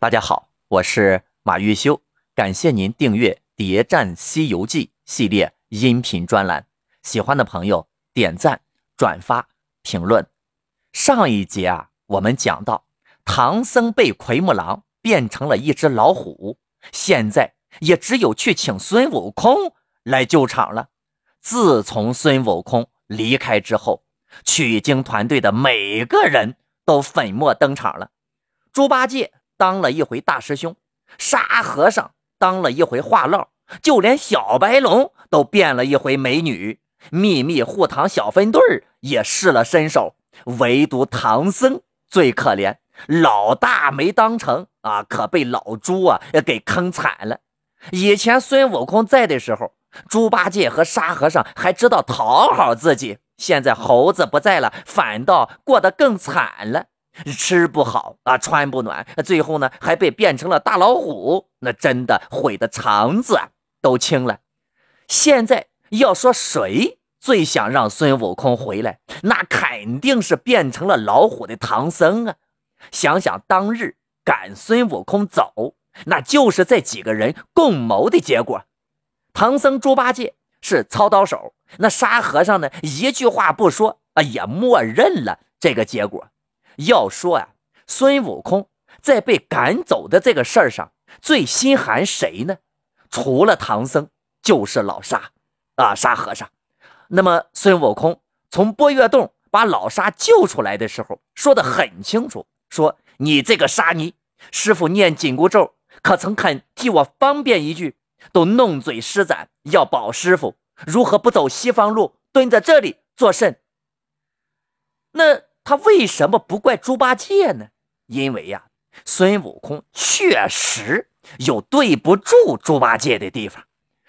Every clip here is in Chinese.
大家好，我是马玉修，感谢您订阅《谍战西游记》系列音频专栏。喜欢的朋友点赞、转发、评论。上一节啊，我们讲到唐僧被奎木狼变成了一只老虎，现在也只有去请孙悟空来救场了。自从孙悟空离开之后，取经团队的每个人都粉墨登场了。猪八戒当了一回大师兄，沙和尚当了一回话唠，就连小白龙都变了一回美女。秘密护唐小分队也试了身手，唯独唐僧最可怜，老大没当成啊，可被老猪啊给坑惨了。以前孙悟空在的时候，猪八戒和沙和尚还知道讨好自己，现在猴子不在了，反倒过得更惨了，吃不好啊，穿不暖，最后呢还被变成了大老虎，那真的毁的肠子都青了。现在。要说谁最想让孙悟空回来，那肯定是变成了老虎的唐僧啊！想想当日赶孙悟空走，那就是这几个人共谋的结果。唐僧、猪八戒是操刀手，那沙和尚呢，一句话不说啊，也默认了这个结果。要说啊，孙悟空在被赶走的这个事儿上最心寒谁呢？除了唐僧，就是老沙。啊，沙和尚。那么孙悟空从波月洞把老沙救出来的时候，说的很清楚，说你这个沙弥，师傅念紧箍咒，可曾肯替我方便一句？都弄嘴施展，要保师傅，如何不走西方路，蹲在这里作甚？那他为什么不怪猪八戒呢？因为呀，孙悟空确实有对不住猪八戒的地方。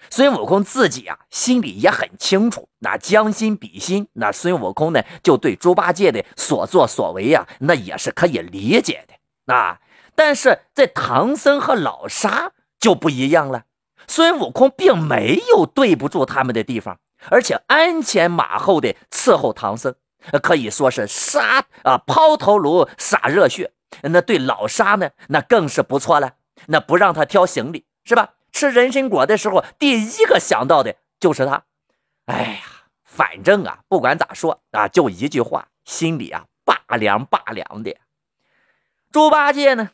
孙悟空自己啊，心里也很清楚，那将心比心，那孙悟空呢，就对猪八戒的所作所为呀，那也是可以理解的啊。但是这唐僧和老沙就不一样了，孙悟空并没有对不住他们的地方，而且鞍前马后的伺候唐僧，可以说是杀啊抛头颅洒热血。那对老沙呢，那更是不错了，那不让他挑行李，是吧？吃人参果的时候，第一个想到的就是他。哎呀，反正啊，不管咋说啊，就一句话，心里啊拔凉拔凉的。猪八戒呢，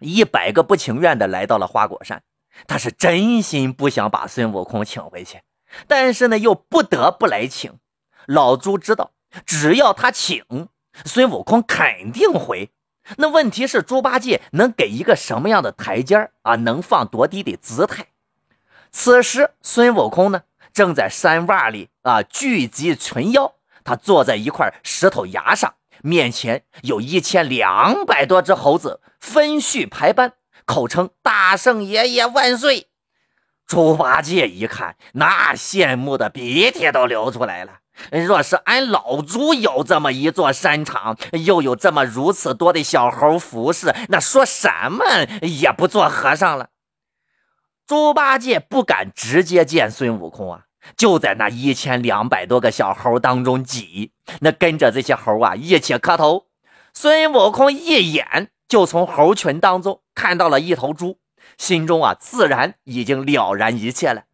一百个不情愿的来到了花果山，他是真心不想把孙悟空请回去，但是呢，又不得不来请。老猪知道，只要他请，孙悟空肯定回。那问题是猪八戒能给一个什么样的台阶啊？能放多低的姿态？此时孙悟空呢，正在山洼里啊聚集群妖。他坐在一块石头崖上，面前有一千两百多只猴子分序排班，口称“大圣爷爷万岁”。猪八戒一看，那羡慕的鼻涕都流出来了。若是俺老猪有这么一座山场，又有这么如此多的小猴服侍，那说什么也不做和尚了。猪八戒不敢直接见孙悟空啊，就在那一千两百多个小猴当中挤，那跟着这些猴啊一起磕头。孙悟空一眼就从猴群当中看到了一头猪，心中啊自然已经了然一切了。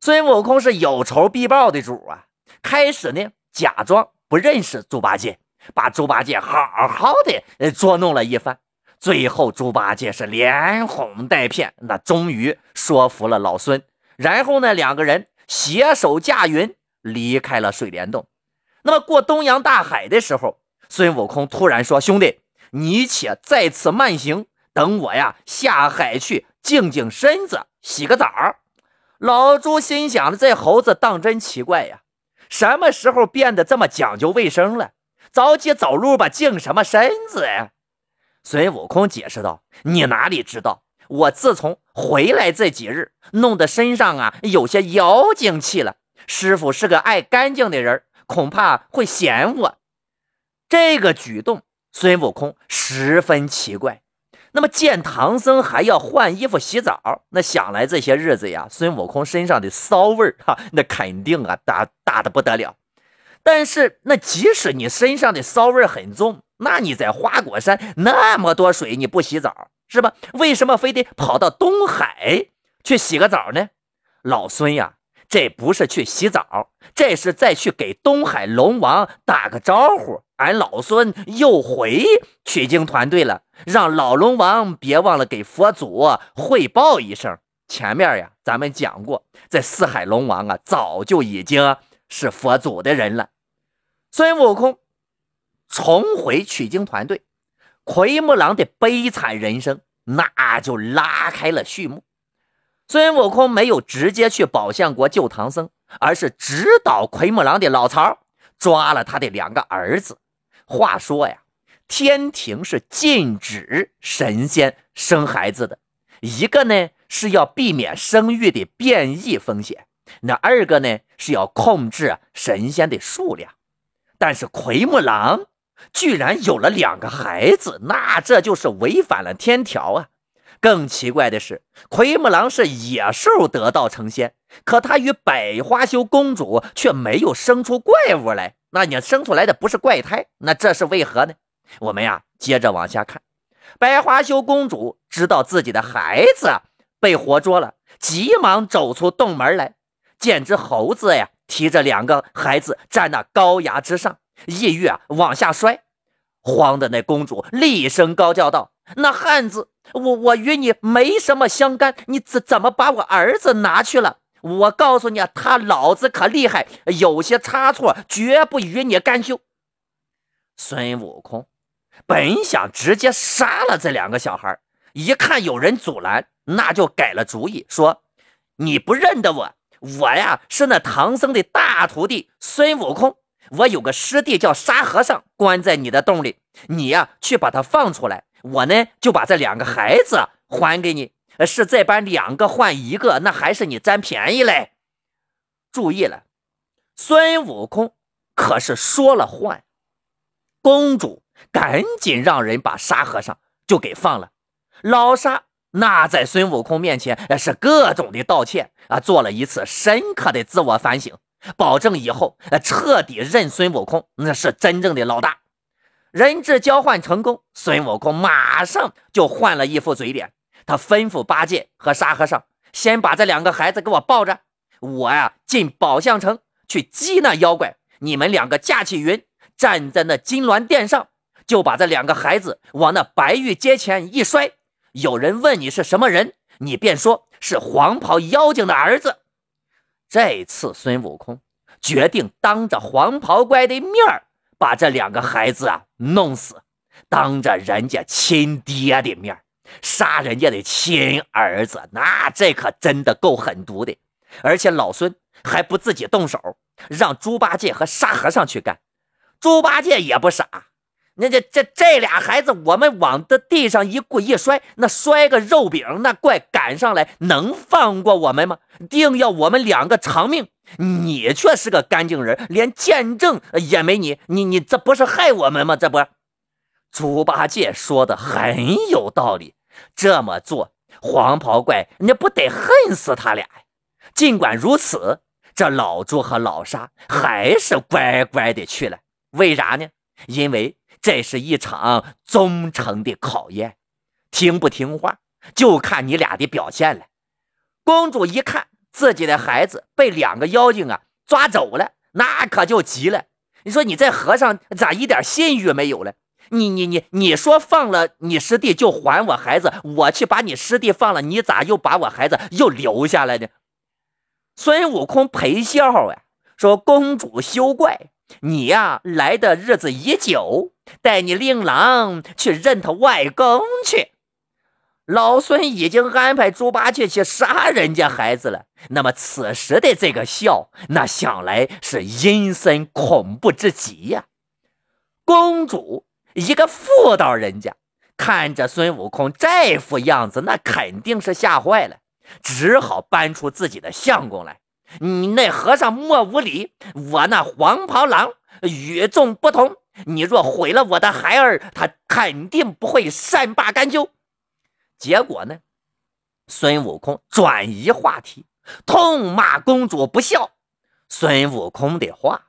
孙悟空是有仇必报的主啊。开始呢，假装不认识猪八戒，把猪八戒好好的捉弄了一番。最后，猪八戒是连哄带骗，那终于说服了老孙。然后呢，两个人携手驾云离开了水帘洞。那么过东洋大海的时候，孙悟空突然说：“兄弟，你且在此慢行，等我呀下海去净净身子，洗个澡。”老猪心想：这猴子当真奇怪呀。什么时候变得这么讲究卫生了？着急走路吧，净什么身子呀？孙悟空解释道：“你哪里知道，我自从回来这几日，弄得身上啊有些妖精气了。师傅是个爱干净的人，恐怕会嫌我。”这个举动，孙悟空十分奇怪。那么见唐僧还要换衣服洗澡，那想来这些日子呀，孙悟空身上的骚味儿哈，那肯定啊大大的不得了。但是那即使你身上的骚味很重，那你在花果山那么多水，你不洗澡，是吧？为什么非得跑到东海去洗个澡呢？老孙呀，这不是去洗澡，这是再去给东海龙王打个招呼。俺老孙又回取经团队了，让老龙王别忘了给佛祖汇报一声。前面呀，咱们讲过，这四海龙王啊，早就已经是佛祖的人了。孙悟空重回取经团队。奎木狼的悲惨人生，那就拉开了序幕。孙悟空没有直接去宝象国救唐僧，而是指导奎木狼的老巢抓了他的两个儿子。话说呀，天庭是禁止神仙生孩子的，一个呢是要避免生育的变异风险，那二个呢是要控制神仙的数量。但是奎木狼。居然有了两个孩子，那这就是违反了天条啊！更奇怪的是，奎木狼是野兽得道成仙，可他与百花羞公主却没有生出怪物来。那你生出来的不是怪胎，那这是为何呢？我们呀，接着往下看。百花羞公主知道自己的孩子被活捉了，急忙走出洞门来，见只猴子呀，提着两个孩子站那高崖之上。一跃往下摔，慌的那公主厉声高叫道：“那汉子，我我与你没什么相干，你怎怎么把我儿子拿去了？我告诉你，他老子可厉害，有些差错绝不与你干休。”孙悟空本想直接杀了这两个小孩，一看有人阻拦，那就改了主意，说：“你不认得我，我呀是那唐僧的大徒弟孙悟空。”我有个师弟叫沙和尚，关在你的洞里。你呀，去把他放出来。我呢，就把这两个孩子还给你。是这般两个换一个，那还是你占便宜嘞。注意了，孙悟空可是说了换。公主赶紧让人把沙和尚就给放了。老沙那在孙悟空面前是各种的道歉啊，做了一次深刻的自我反省。保证以后彻底认孙悟空那是真正的老大。人质交换成功，孙悟空马上就换了一副嘴脸。他吩咐八戒和沙和尚先把这两个孩子给我抱着，我呀进宝象城去击那妖怪。你们两个架起云，站在那金銮殿上，就把这两个孩子往那白玉阶前一摔。有人问你是什么人，你便说是黄袍妖精的儿子。这次孙悟空决定当着黄袍怪的面把这两个孩子啊弄死，当着人家亲爹的面杀人家的亲儿子，那这可真的够狠毒的。而且老孙还不自己动手，让猪八戒和沙和尚去干。猪八戒也不傻。那这这这俩孩子，我们往这地上一跪一摔，那摔个肉饼，那怪赶上来能放过我们吗？定要我们两个偿命。你却是个干净人，连见证也没你，你你这不是害我们吗？这不，猪八戒说的很有道理。这么做，黄袍怪你不得恨死他俩？尽管如此，这老朱和老沙还是乖乖的去了。为啥呢？因为。这是一场忠诚的考验，听不听话就看你俩的表现了。公主一看自己的孩子被两个妖精啊抓走了，那可就急了。你说你这和尚咋一点信誉没有了？你你你你说放了你师弟就还我孩子，我去把你师弟放了，你咋又把我孩子又留下来呢？孙悟空陪笑啊，说公主休怪。你呀，来的日子已久，带你令郎去认他外公去。老孙已经安排猪八戒去杀人家孩子了。那么此时的这个笑，那想来是阴森恐怖之极呀。公主一个妇道人家，看着孙悟空这副样子，那肯定是吓坏了，只好搬出自己的相公来。你那和尚莫无礼，我那黄袍郎与众不同。你若毁了我的孩儿，他肯定不会善罢甘休。结果呢，孙悟空转移话题，痛骂公主不孝。孙悟空的话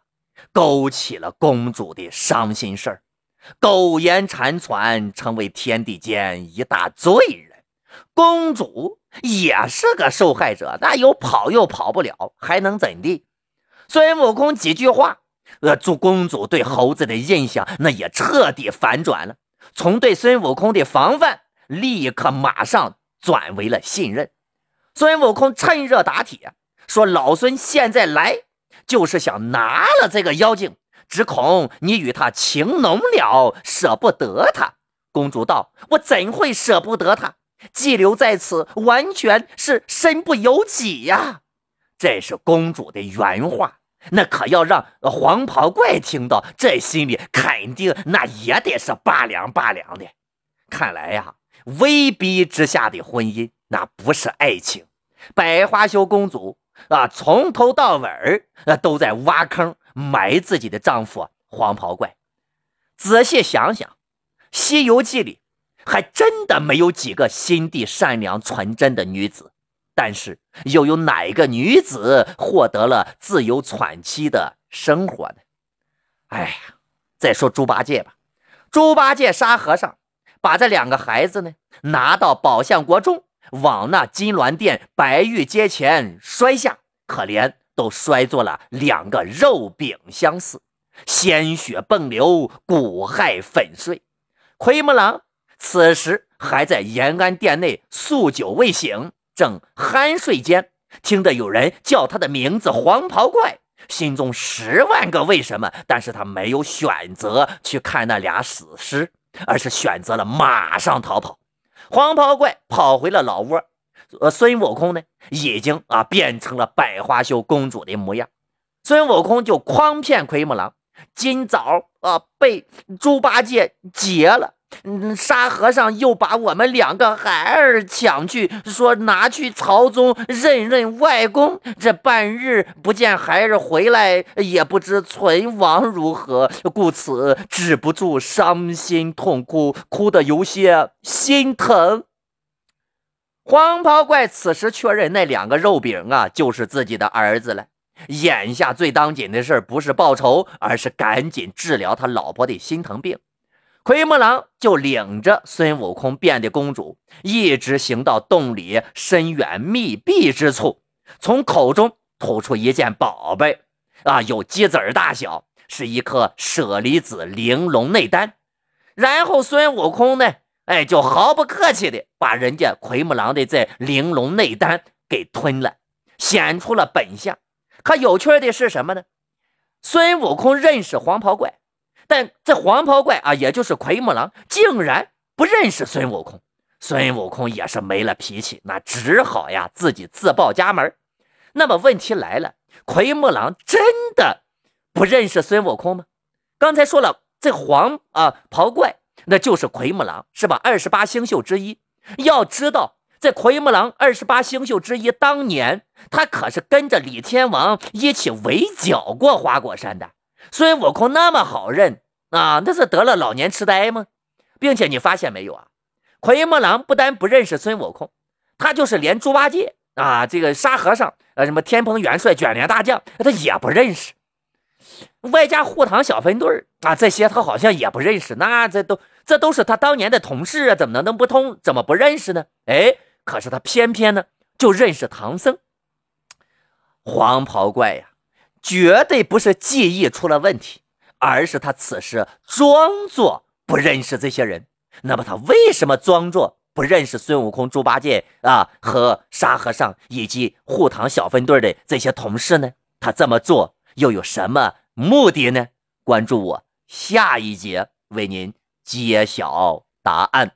勾起了公主的伤心事儿。苟延残喘，成为天地间一大罪人。公主也是个受害者，那又跑又跑不了，还能怎地？孙悟空几句话，呃，祝公主对猴子的印象那也彻底反转了，从对孙悟空的防范，立刻马上转为了信任。孙悟空趁热打铁，说：“老孙现在来，就是想拿了这个妖精，只恐你与他情浓了，舍不得他。”公主道：“我怎会舍不得他？寄留在此，完全是身不由己呀！”这是公主的原话，那可要让黄袍怪听到，这心里肯定那也得是拔凉拔凉的。看来呀，威逼之下的婚姻。那不是爱情，百花羞公主啊，从头到尾儿啊都在挖坑埋自己的丈夫黄袍怪。仔细想想，《西游记》里还真的没有几个心地善良纯真的女子，但是又有哪一个女子获得了自由喘息的生活呢？哎呀，再说猪八戒吧，猪八戒沙和尚把这两个孩子呢拿到宝象国中。往那金銮殿白玉阶前摔下，可怜都摔作了两个肉饼相似，鲜血迸流，骨骸粉碎。奎木狼此时还在延安殿内宿酒未醒，正酣睡间，听得有人叫他的名字“黄袍怪”，心中十万个为什么，但是他没有选择去看那俩死尸，而是选择了马上逃跑。黄袍怪跑回了老窝，呃，孙悟空呢，已经啊变成了百花羞公主的模样。孙悟空就诓骗奎木狼，今早啊被猪八戒劫了。嗯，沙和尚又把我们两个孩儿抢去，说拿去朝中认认外公。这半日不见孩儿回来，也不知存亡如何，故此止不住伤心痛哭，哭得有些心疼。黄袍怪此时确认那两个肉饼啊，就是自己的儿子了。眼下最当紧的事不是报仇，而是赶紧治疗他老婆的心疼病。奎木狼就领着孙悟空变的公主，一直行到洞里深远密闭之处，从口中吐出一件宝贝，啊，有鸡子儿大小，是一颗舍利子玲珑内丹。然后孙悟空呢，哎，就毫不客气的把人家奎木狼的这玲珑内丹给吞了，显出了本相。可有趣的是什么呢？孙悟空认识黄袍怪。但这黄袍怪啊，也就是奎木狼，竟然不认识孙悟空。孙悟空也是没了脾气，那只好呀自己自报家门。那么问题来了，奎木狼真的不认识孙悟空吗？刚才说了，这黄啊袍怪那就是奎木狼，是吧？二十八星宿之一。要知道，这奎木狼二十八星宿之一，当年他可是跟着李天王一起围剿过花果山的。孙悟空那么好认啊？那是得了老年痴呆吗？并且你发现没有啊？奎木狼不但不认识孙悟空，他就是连猪八戒啊，这个沙和尚，呃，什么天蓬元帅、卷帘大将，他也不认识。外加护堂小分队啊，这些他好像也不认识。那这都这都是他当年的同事啊，怎么能能不通？怎么不认识呢？哎，可是他偏偏呢就认识唐僧。黄袍怪呀！绝对不是记忆出了问题，而是他此时装作不认识这些人。那么他为什么装作不认识孙悟空、猪八戒啊和沙和尚以及护堂小分队的这些同事呢？他这么做又有什么目的呢？关注我，下一节为您揭晓答案。